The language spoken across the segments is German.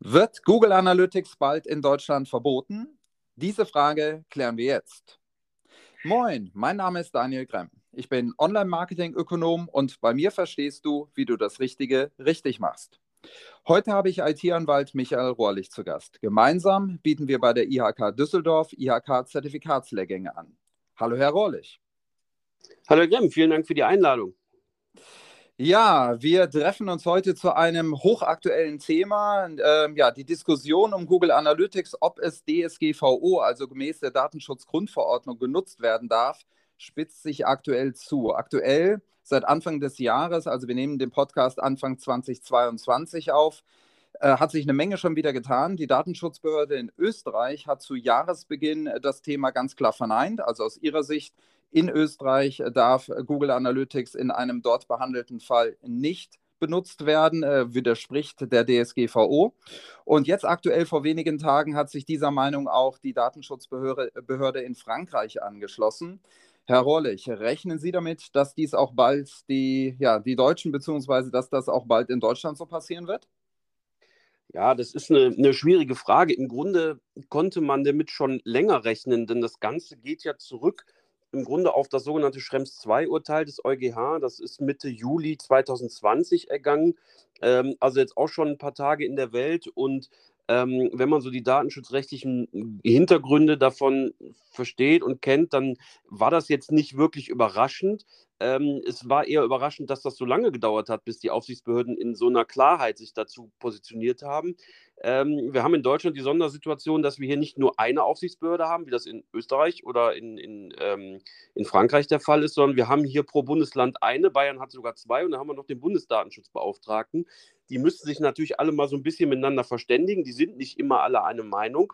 Wird Google Analytics bald in Deutschland verboten? Diese Frage klären wir jetzt. Moin, mein Name ist Daniel Gremm. Ich bin Online-Marketing-Ökonom und bei mir verstehst du, wie du das Richtige richtig machst. Heute habe ich IT-Anwalt Michael Rohrlich zu Gast. Gemeinsam bieten wir bei der IHK Düsseldorf IHK-Zertifikatslehrgänge an. Hallo, Herr Rohrlich. Hallo, Gremm, vielen Dank für die Einladung. Ja, wir treffen uns heute zu einem hochaktuellen Thema. Ähm, ja, die Diskussion um Google Analytics, ob es DSGVO, also gemäß der Datenschutzgrundverordnung, genutzt werden darf, spitzt sich aktuell zu. Aktuell seit Anfang des Jahres, also wir nehmen den Podcast Anfang 2022 auf, äh, hat sich eine Menge schon wieder getan. Die Datenschutzbehörde in Österreich hat zu Jahresbeginn das Thema ganz klar verneint. Also aus ihrer Sicht in Österreich darf Google Analytics in einem dort behandelten Fall nicht benutzt werden, äh, widerspricht der DSGVO. Und jetzt aktuell vor wenigen Tagen hat sich dieser Meinung auch die Datenschutzbehörde Behörde in Frankreich angeschlossen. Herr Rohrlich, rechnen Sie damit, dass dies auch bald die, ja, die Deutschen, beziehungsweise dass das auch bald in Deutschland so passieren wird? Ja, das ist eine, eine, schwierige Frage. Im Grunde konnte man damit schon länger rechnen, denn das Ganze geht ja zurück im Grunde auf das sogenannte Schrems II-Urteil des EuGH. Das ist Mitte Juli 2020 ergangen. Ähm, also jetzt auch schon ein paar Tage in der Welt. Und ähm, wenn man so die datenschutzrechtlichen Hintergründe davon versteht und kennt, dann war das jetzt nicht wirklich überraschend. Ähm, es war eher überraschend, dass das so lange gedauert hat, bis die Aufsichtsbehörden in so einer Klarheit sich dazu positioniert haben. Ähm, wir haben in Deutschland die Sondersituation, dass wir hier nicht nur eine Aufsichtsbehörde haben, wie das in Österreich oder in, in, ähm, in Frankreich der Fall ist, sondern wir haben hier pro Bundesland eine. Bayern hat sogar zwei und da haben wir noch den Bundesdatenschutzbeauftragten. Die müssten sich natürlich alle mal so ein bisschen miteinander verständigen. Die sind nicht immer alle eine Meinung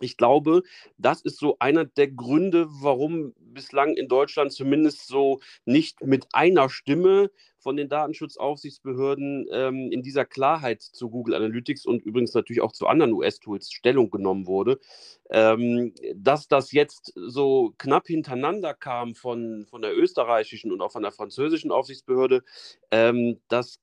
ich glaube, das ist so einer der Gründe, warum bislang in Deutschland zumindest so nicht mit einer Stimme von den Datenschutzaufsichtsbehörden ähm, in dieser Klarheit zu Google Analytics und übrigens natürlich auch zu anderen US-Tools Stellung genommen wurde. Ähm, dass das jetzt so knapp hintereinander kam von, von der österreichischen und auch von der französischen Aufsichtsbehörde, ähm, das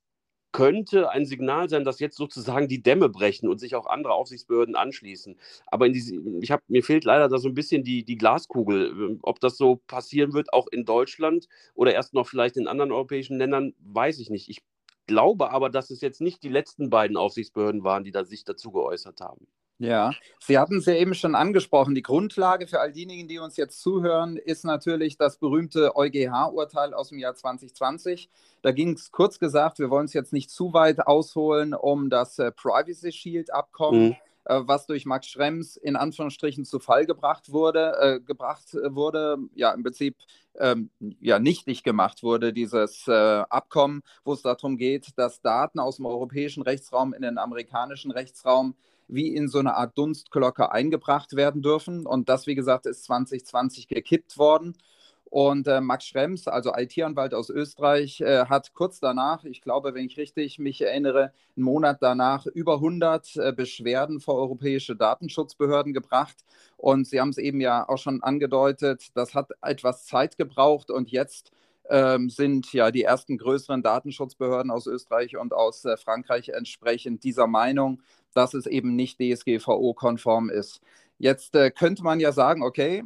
könnte ein Signal sein, dass jetzt sozusagen die Dämme brechen und sich auch andere Aufsichtsbehörden anschließen. Aber diese, ich hab, mir fehlt leider da so ein bisschen die, die Glaskugel. Ob das so passieren wird, auch in Deutschland oder erst noch vielleicht in anderen europäischen Ländern, weiß ich nicht. Ich glaube aber, dass es jetzt nicht die letzten beiden Aufsichtsbehörden waren, die da sich dazu geäußert haben. Ja, Sie hatten es ja eben schon angesprochen. Die Grundlage für all diejenigen, die uns jetzt zuhören, ist natürlich das berühmte EuGH-Urteil aus dem Jahr 2020. Da ging es kurz gesagt, wir wollen es jetzt nicht zu weit ausholen, um das äh, Privacy Shield-Abkommen. Mhm äh, was durch Max Schrems in Anführungsstrichen zu Fall gebracht wurde, äh, gebracht wurde, ja im Prinzip ähm, ja nichtig gemacht wurde, dieses äh, Abkommen, wo es darum geht, dass Daten aus dem europäischen Rechtsraum in den amerikanischen Rechtsraum wie in so eine Art Dunstglocke eingebracht werden dürfen. Und das, wie gesagt, ist 2020 gekippt worden. Und äh, Max Schrems, also IT-Anwalt aus Österreich, äh, hat kurz danach, ich glaube, wenn ich richtig mich erinnere, einen Monat danach über 100 äh, Beschwerden vor europäische Datenschutzbehörden gebracht. Und Sie haben es eben ja auch schon angedeutet, das hat etwas Zeit gebraucht und jetzt ähm, sind ja die ersten größeren Datenschutzbehörden aus Österreich und aus äh, Frankreich entsprechend dieser Meinung, dass es eben nicht DSGVO-konform ist. Jetzt äh, könnte man ja sagen, okay,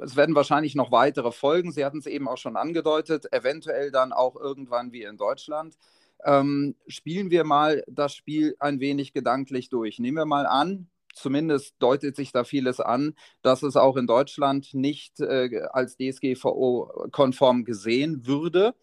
es werden wahrscheinlich noch weitere Folgen. Sie hatten es eben auch schon angedeutet, eventuell dann auch irgendwann wie in Deutschland. Ähm, spielen wir mal das Spiel ein wenig gedanklich durch. Nehmen wir mal an, zumindest deutet sich da vieles an, dass es auch in Deutschland nicht äh, als DSGVO-konform gesehen würde.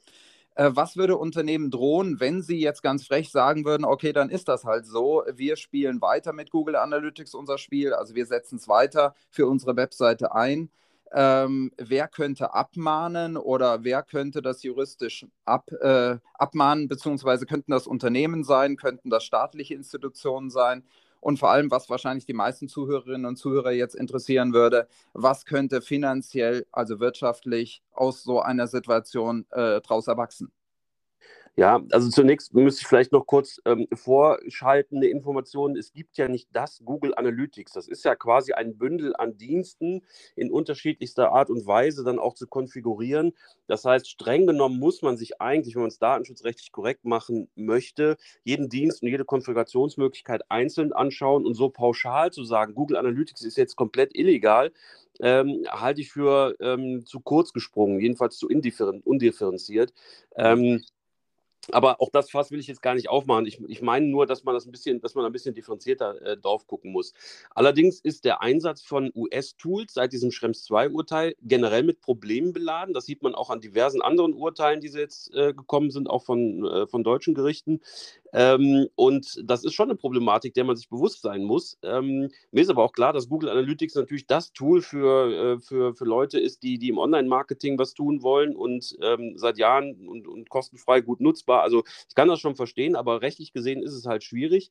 Äh, was würde Unternehmen drohen, wenn sie jetzt ganz frech sagen würden, okay, dann ist das halt so, wir spielen weiter mit Google Analytics unser Spiel, also wir setzen es weiter für unsere Webseite ein. Ähm, wer könnte abmahnen oder wer könnte das juristisch ab, äh, abmahnen, beziehungsweise könnten das Unternehmen sein, könnten das staatliche Institutionen sein und vor allem, was wahrscheinlich die meisten Zuhörerinnen und Zuhörer jetzt interessieren würde, was könnte finanziell, also wirtschaftlich aus so einer Situation äh, daraus erwachsen? Ja, also zunächst müsste ich vielleicht noch kurz ähm, vorschalten, eine Information. Es gibt ja nicht das Google Analytics. Das ist ja quasi ein Bündel an Diensten in unterschiedlichster Art und Weise dann auch zu konfigurieren. Das heißt, streng genommen muss man sich eigentlich, wenn man es datenschutzrechtlich korrekt machen möchte, jeden Dienst und jede Konfigurationsmöglichkeit einzeln anschauen und so pauschal zu sagen, Google Analytics ist jetzt komplett illegal, ähm, halte ich für ähm, zu kurz gesprungen, jedenfalls zu undifferenziert. Ähm, aber auch das Fass will ich jetzt gar nicht aufmachen. Ich, ich meine nur, dass man das ein bisschen, dass man ein bisschen differenzierter äh, drauf gucken muss. Allerdings ist der Einsatz von US-Tools seit diesem Schrems II-Urteil generell mit Problemen beladen. Das sieht man auch an diversen anderen Urteilen, die jetzt äh, gekommen sind, auch von, äh, von deutschen Gerichten. Ähm, und das ist schon eine Problematik, der man sich bewusst sein muss. Ähm, mir ist aber auch klar, dass Google Analytics natürlich das Tool für, äh, für, für Leute ist, die, die im Online-Marketing was tun wollen und ähm, seit Jahren und, und kostenfrei gut nutzbar. Also ich kann das schon verstehen, aber rechtlich gesehen ist es halt schwierig.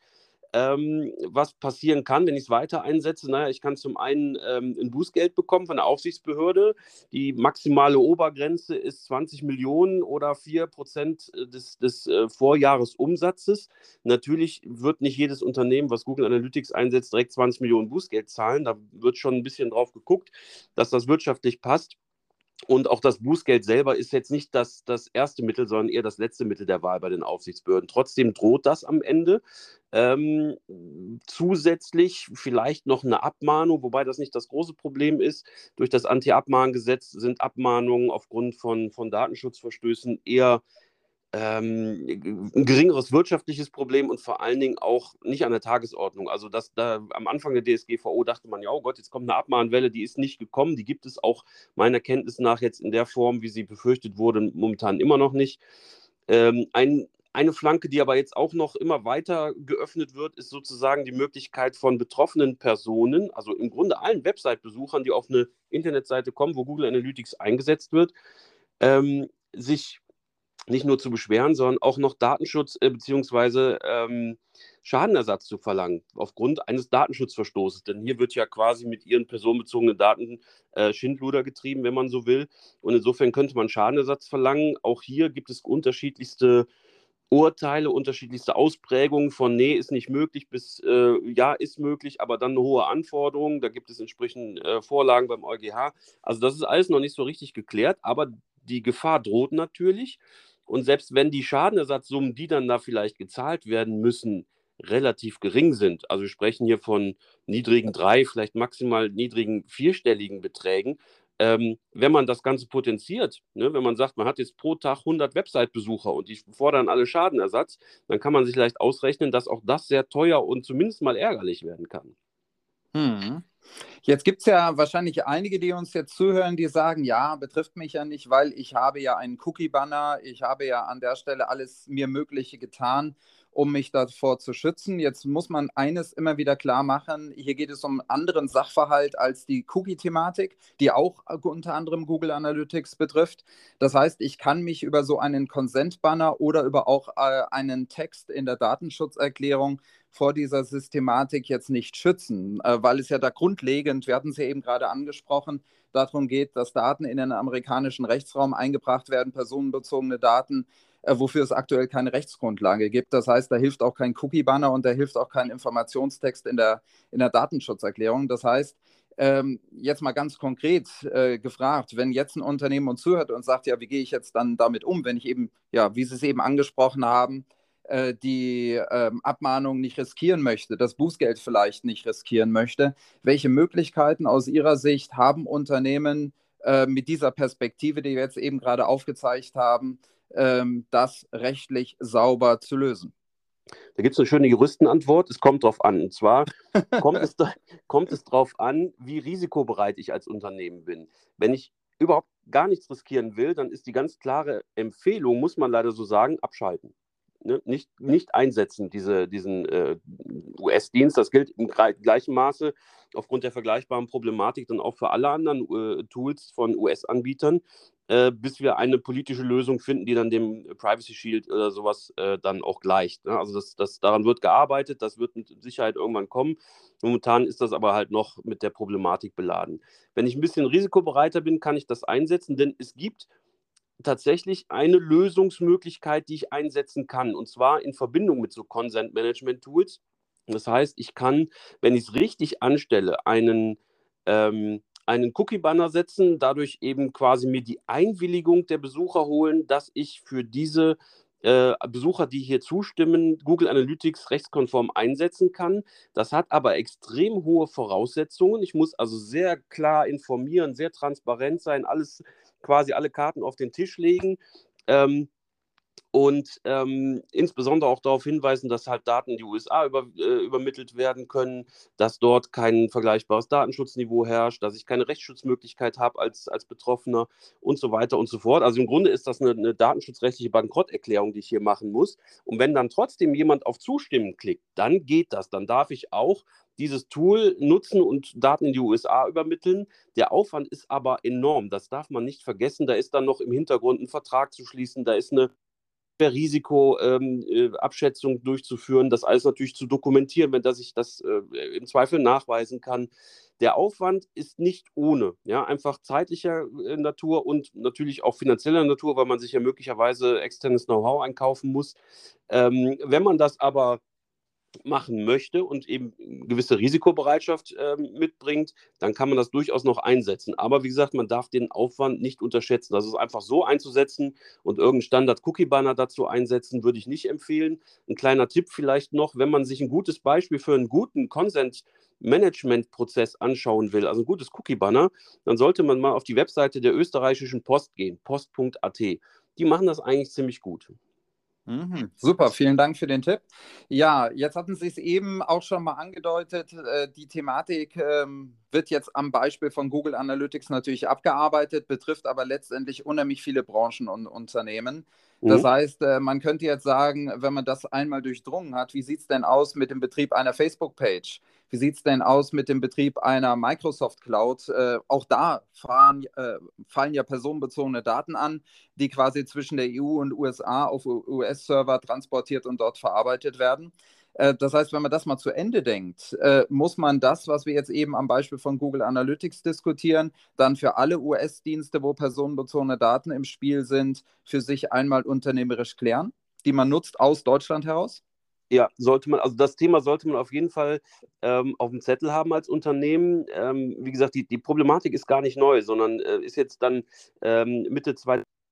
Ähm, was passieren kann, wenn ich es weiter einsetze. Naja, ich kann zum einen ähm, ein Bußgeld bekommen von der Aufsichtsbehörde. Die maximale Obergrenze ist 20 Millionen oder 4 Prozent des, des äh, Vorjahresumsatzes. Natürlich wird nicht jedes Unternehmen, was Google Analytics einsetzt, direkt 20 Millionen Bußgeld zahlen. Da wird schon ein bisschen drauf geguckt, dass das wirtschaftlich passt. Und auch das Bußgeld selber ist jetzt nicht das, das erste Mittel, sondern eher das letzte Mittel der Wahl bei den Aufsichtsbehörden. Trotzdem droht das am Ende. Ähm, zusätzlich vielleicht noch eine Abmahnung, wobei das nicht das große Problem ist. Durch das Anti-Abmahngesetz sind Abmahnungen aufgrund von, von Datenschutzverstößen eher ähm, ein geringeres wirtschaftliches Problem und vor allen Dingen auch nicht an der Tagesordnung. Also das, da, am Anfang der DSGVO dachte man ja, oh Gott, jetzt kommt eine Abmahnwelle, die ist nicht gekommen. Die gibt es auch meiner Kenntnis nach jetzt in der Form, wie sie befürchtet wurde, momentan immer noch nicht. Ähm, ein, eine Flanke, die aber jetzt auch noch immer weiter geöffnet wird, ist sozusagen die Möglichkeit von betroffenen Personen, also im Grunde allen Website-Besuchern, die auf eine Internetseite kommen, wo Google Analytics eingesetzt wird, ähm, sich nicht nur zu beschweren, sondern auch noch Datenschutz äh, bzw. Ähm, Schadenersatz zu verlangen aufgrund eines Datenschutzverstoßes. Denn hier wird ja quasi mit ihren personenbezogenen Daten äh, Schindluder getrieben, wenn man so will. Und insofern könnte man Schadenersatz verlangen. Auch hier gibt es unterschiedlichste Urteile, unterschiedlichste Ausprägungen von nee, ist nicht möglich bis äh, ja, ist möglich, aber dann eine hohe Anforderung. Da gibt es entsprechend äh, Vorlagen beim EuGH. Also das ist alles noch nicht so richtig geklärt, aber die Gefahr droht natürlich. Und selbst wenn die Schadenersatzsummen, die dann da vielleicht gezahlt werden müssen, relativ gering sind, also wir sprechen hier von niedrigen drei, vielleicht maximal niedrigen vierstelligen Beträgen, ähm, wenn man das Ganze potenziert, ne, wenn man sagt, man hat jetzt pro Tag 100 Website-Besucher und die fordern alle Schadenersatz, dann kann man sich leicht ausrechnen, dass auch das sehr teuer und zumindest mal ärgerlich werden kann. Hm. Jetzt gibt es ja wahrscheinlich einige, die uns jetzt zuhören, die sagen, ja, betrifft mich ja nicht, weil ich habe ja einen Cookie-Banner, ich habe ja an der Stelle alles mir Mögliche getan, um mich davor zu schützen. Jetzt muss man eines immer wieder klar machen, hier geht es um einen anderen Sachverhalt als die Cookie-Thematik, die auch unter anderem Google Analytics betrifft. Das heißt, ich kann mich über so einen Consent-Banner oder über auch äh, einen Text in der Datenschutzerklärung vor dieser Systematik jetzt nicht schützen, äh, weil es ja da grundlegend, wir hatten es ja eben gerade angesprochen, darum geht, dass Daten in den amerikanischen Rechtsraum eingebracht werden, personenbezogene Daten, wofür es aktuell keine Rechtsgrundlage gibt. Das heißt, da hilft auch kein Cookie-Banner und da hilft auch kein Informationstext in der, in der Datenschutzerklärung. Das heißt, ähm, jetzt mal ganz konkret äh, gefragt, wenn jetzt ein Unternehmen uns zuhört und sagt, ja, wie gehe ich jetzt dann damit um, wenn ich eben, ja, wie Sie es eben angesprochen haben, äh, die ähm, Abmahnung nicht riskieren möchte, das Bußgeld vielleicht nicht riskieren möchte. Welche Möglichkeiten aus Ihrer Sicht haben Unternehmen äh, mit dieser Perspektive, die wir jetzt eben gerade aufgezeigt haben, ähm, das rechtlich sauber zu lösen? Da gibt es eine schöne Juristenantwort. Es kommt darauf an. Und zwar kommt es, kommt es darauf an, wie risikobereit ich als Unternehmen bin. Wenn ich überhaupt gar nichts riskieren will, dann ist die ganz klare Empfehlung, muss man leider so sagen, abschalten ne, nicht, nicht einsetzen, diese, diesen äh, US-Dienst. Das gilt im gleichen Maße aufgrund der vergleichbaren Problematik dann auch für alle anderen äh, Tools von US-Anbietern, äh, bis wir eine politische Lösung finden, die dann dem Privacy Shield oder sowas äh, dann auch gleicht. Ne? Also das, das, daran wird gearbeitet, das wird mit Sicherheit irgendwann kommen. Momentan ist das aber halt noch mit der Problematik beladen. Wenn ich ein bisschen risikobereiter bin, kann ich das einsetzen, denn es gibt tatsächlich eine Lösungsmöglichkeit, die ich einsetzen kann, und zwar in Verbindung mit so Consent Management Tools. Das heißt, ich kann, wenn ich es richtig anstelle, einen, ähm, einen Cookie-Banner setzen, dadurch eben quasi mir die Einwilligung der Besucher holen, dass ich für diese äh, Besucher, die hier zustimmen, Google Analytics rechtskonform einsetzen kann. Das hat aber extrem hohe Voraussetzungen. Ich muss also sehr klar informieren, sehr transparent sein, alles quasi alle Karten auf den Tisch legen. Ähm, und ähm, insbesondere auch darauf hinweisen, dass halt Daten in die USA über, äh, übermittelt werden können, dass dort kein vergleichbares Datenschutzniveau herrscht, dass ich keine Rechtsschutzmöglichkeit habe als, als Betroffener und so weiter und so fort. Also im Grunde ist das eine, eine datenschutzrechtliche Bankrotterklärung, die ich hier machen muss. Und wenn dann trotzdem jemand auf Zustimmen klickt, dann geht das. Dann darf ich auch dieses Tool nutzen und Daten in die USA übermitteln. Der Aufwand ist aber enorm. Das darf man nicht vergessen. Da ist dann noch im Hintergrund ein Vertrag zu schließen. Da ist eine Risikoabschätzung ähm, äh, durchzuführen, das alles natürlich zu dokumentieren, wenn das ich das äh, im Zweifel nachweisen kann. Der Aufwand ist nicht ohne, ja, einfach zeitlicher äh, Natur und natürlich auch finanzieller Natur, weil man sich ja möglicherweise externes Know-how einkaufen muss. Ähm, wenn man das aber machen möchte und eben gewisse Risikobereitschaft äh, mitbringt, dann kann man das durchaus noch einsetzen. Aber wie gesagt, man darf den Aufwand nicht unterschätzen. Das ist einfach so einzusetzen und irgendeinen Standard-Cookie-Banner dazu einsetzen, würde ich nicht empfehlen. Ein kleiner Tipp vielleicht noch, wenn man sich ein gutes Beispiel für einen guten Consent Management-Prozess anschauen will, also ein gutes Cookie-Banner, dann sollte man mal auf die Webseite der österreichischen Post gehen, post.at. Die machen das eigentlich ziemlich gut. Mhm, super, vielen Dank für den Tipp. Ja, jetzt hatten Sie es eben auch schon mal angedeutet. Äh, die Thematik ähm, wird jetzt am Beispiel von Google Analytics natürlich abgearbeitet, betrifft aber letztendlich unheimlich viele Branchen und Unternehmen. Das mhm. heißt, äh, man könnte jetzt sagen, wenn man das einmal durchdrungen hat, wie sieht es denn aus mit dem Betrieb einer Facebook-Page? Wie sieht es denn aus mit dem Betrieb einer Microsoft Cloud? Äh, auch da fahren, äh, fallen ja personenbezogene Daten an, die quasi zwischen der EU und USA auf US-Server transportiert und dort verarbeitet werden. Äh, das heißt, wenn man das mal zu Ende denkt, äh, muss man das, was wir jetzt eben am Beispiel von Google Analytics diskutieren, dann für alle US-Dienste, wo personenbezogene Daten im Spiel sind, für sich einmal unternehmerisch klären, die man nutzt aus Deutschland heraus? Ja, sollte man, also das Thema sollte man auf jeden Fall ähm, auf dem Zettel haben als Unternehmen. Ähm, wie gesagt, die, die Problematik ist gar nicht neu, sondern äh, ist jetzt dann ähm, Mitte 2020 das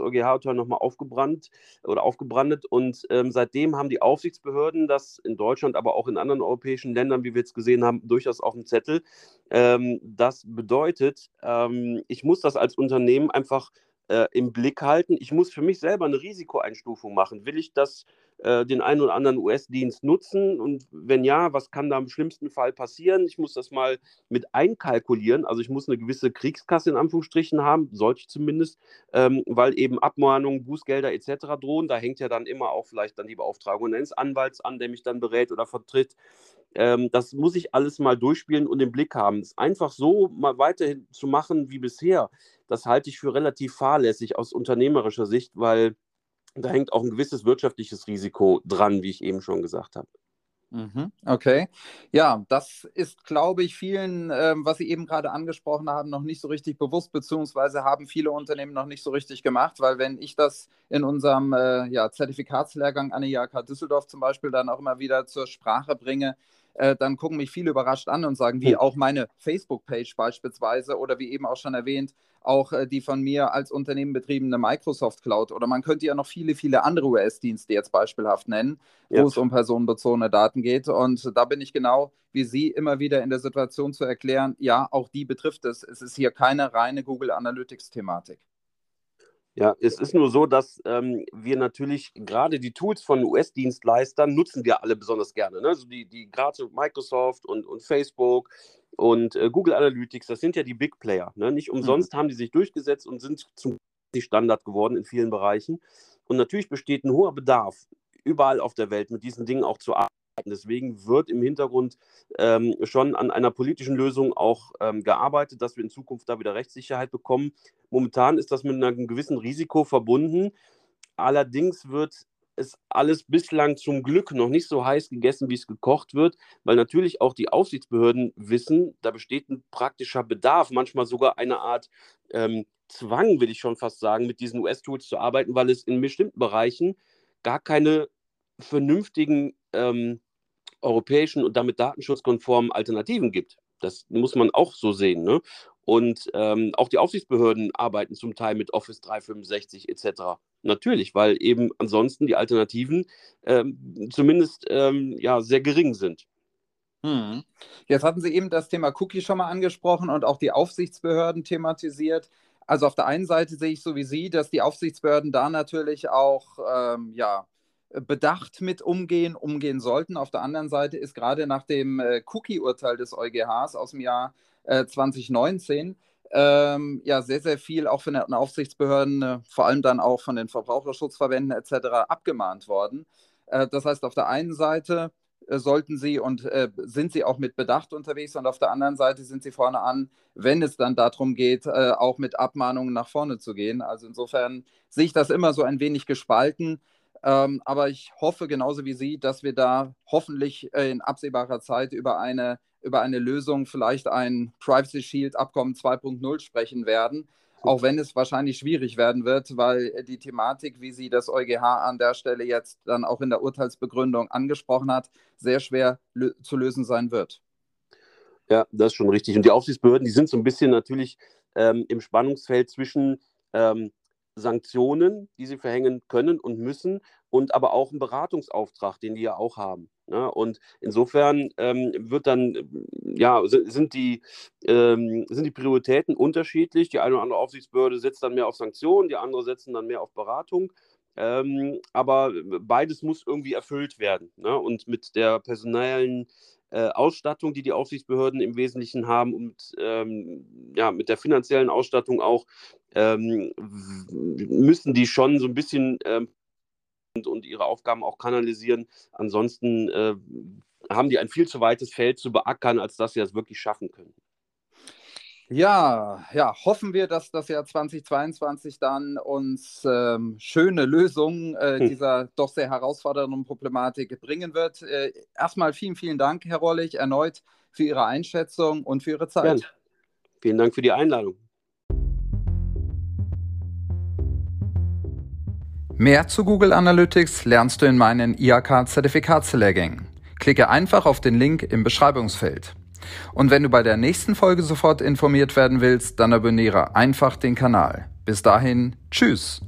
EuGH-Urteil nochmal aufgebrannt oder aufgebrandet und ähm, seitdem haben die Aufsichtsbehörden das in Deutschland, aber auch in anderen europäischen Ländern, wie wir jetzt gesehen haben, durchaus auf dem Zettel. Ähm, das bedeutet, ähm, ich muss das als Unternehmen einfach äh, im Blick halten. Ich muss für mich selber eine Risikoeinstufung machen. Will ich das den einen oder anderen US-Dienst nutzen? Und wenn ja, was kann da im schlimmsten Fall passieren? Ich muss das mal mit einkalkulieren. Also ich muss eine gewisse Kriegskasse in Anführungsstrichen haben, sollte ich zumindest, ähm, weil eben Abmahnungen, Bußgelder etc. drohen. Da hängt ja dann immer auch vielleicht dann die Beauftragung eines Anwalts an, der mich dann berät oder vertritt. Ähm, das muss ich alles mal durchspielen und im Blick haben. Es einfach so mal weiterhin zu machen wie bisher, das halte ich für relativ fahrlässig aus unternehmerischer Sicht, weil da hängt auch ein gewisses wirtschaftliches Risiko dran, wie ich eben schon gesagt habe. Mhm, okay. Ja, das ist, glaube ich, vielen, ähm, was Sie eben gerade angesprochen haben, noch nicht so richtig bewusst, beziehungsweise haben viele Unternehmen noch nicht so richtig gemacht, weil wenn ich das in unserem äh, ja, Zertifikatslehrgang an der IHK Düsseldorf zum Beispiel dann auch immer wieder zur Sprache bringe, äh, dann gucken mich viele überrascht an und sagen, wie auch meine Facebook-Page beispielsweise oder wie eben auch schon erwähnt, auch äh, die von mir als Unternehmen betriebene Microsoft Cloud oder man könnte ja noch viele, viele andere US-Dienste jetzt beispielhaft nennen, ja. wo es um personenbezogene Daten geht. Und da bin ich genau wie Sie immer wieder in der Situation zu erklären, ja, auch die betrifft es. Es ist hier keine reine Google Analytics-Thematik. Ja, es ist nur so, dass ähm, wir natürlich gerade die Tools von US-Dienstleistern nutzen wir alle besonders gerne. Ne? Also die, die gerade Microsoft und, und Facebook und äh, Google Analytics, das sind ja die Big Player. Ne? Nicht umsonst mhm. haben die sich durchgesetzt und sind zum Standard geworden in vielen Bereichen. Und natürlich besteht ein hoher Bedarf, überall auf der Welt mit diesen Dingen auch zu arbeiten. Deswegen wird im Hintergrund ähm, schon an einer politischen Lösung auch ähm, gearbeitet, dass wir in Zukunft da wieder Rechtssicherheit bekommen. Momentan ist das mit einem gewissen Risiko verbunden. Allerdings wird es alles bislang zum Glück noch nicht so heiß gegessen, wie es gekocht wird, weil natürlich auch die Aufsichtsbehörden wissen, da besteht ein praktischer Bedarf, manchmal sogar eine Art ähm, Zwang, will ich schon fast sagen, mit diesen US-Tools zu arbeiten, weil es in bestimmten Bereichen gar keine vernünftigen ähm, europäischen und damit datenschutzkonformen Alternativen gibt. Das muss man auch so sehen. Ne? Und ähm, auch die Aufsichtsbehörden arbeiten zum Teil mit Office 365 etc. Natürlich, weil eben ansonsten die Alternativen ähm, zumindest ähm, ja, sehr gering sind. Hm. Jetzt hatten Sie eben das Thema Cookie schon mal angesprochen und auch die Aufsichtsbehörden thematisiert. Also auf der einen Seite sehe ich so wie Sie, dass die Aufsichtsbehörden da natürlich auch ähm, ja, bedacht mit umgehen, umgehen sollten. Auf der anderen Seite ist gerade nach dem äh, Cookie-Urteil des EuGHs aus dem Jahr äh, 2019 ähm, ja sehr, sehr viel auch von den Aufsichtsbehörden, äh, vor allem dann auch von den Verbraucherschutzverbänden etc. abgemahnt worden. Äh, das heißt, auf der einen Seite äh, sollten sie und äh, sind sie auch mit Bedacht unterwegs und auf der anderen Seite sind sie vorne an, wenn es dann darum geht, äh, auch mit Abmahnungen nach vorne zu gehen. Also insofern sehe ich das immer so ein wenig gespalten. Ähm, aber ich hoffe genauso wie Sie, dass wir da hoffentlich äh, in absehbarer Zeit über eine, über eine Lösung, vielleicht ein Privacy Shield Abkommen 2.0 sprechen werden auch wenn es wahrscheinlich schwierig werden wird, weil die Thematik, wie sie das EuGH an der Stelle jetzt dann auch in der Urteilsbegründung angesprochen hat, sehr schwer lö zu lösen sein wird. Ja, das ist schon richtig. Und die Aufsichtsbehörden, die sind so ein bisschen natürlich ähm, im Spannungsfeld zwischen ähm, Sanktionen, die sie verhängen können und müssen, und aber auch einen Beratungsauftrag, den die ja auch haben. Ne? Und insofern ähm, wird dann, ja, sind die, ähm, sind die Prioritäten unterschiedlich. Die eine oder andere Aufsichtsbehörde setzt dann mehr auf Sanktionen, die andere setzen dann mehr auf Beratung. Ähm, aber beides muss irgendwie erfüllt werden. Ne? Und mit der personellen äh, Ausstattung, die die Aufsichtsbehörden im Wesentlichen haben und ähm, ja, mit der finanziellen Ausstattung auch, ähm, müssen die schon so ein bisschen ähm, und ihre Aufgaben auch kanalisieren. Ansonsten äh, haben die ein viel zu weites Feld zu beackern, als dass sie das wirklich schaffen können. Ja, ja, hoffen wir, dass das Jahr 2022 dann uns ähm, schöne Lösungen äh, hm. dieser doch sehr herausfordernden Problematik bringen wird. Äh, erstmal vielen, vielen Dank, Herr Rollig, erneut für Ihre Einschätzung und für Ihre Zeit. Gern. Vielen Dank für die Einladung. Mehr zu Google Analytics lernst du in meinen IAK-Zertifikatslehrgängen. Klicke einfach auf den Link im Beschreibungsfeld. Und wenn du bei der nächsten Folge sofort informiert werden willst, dann abonniere einfach den Kanal. Bis dahin, tschüss.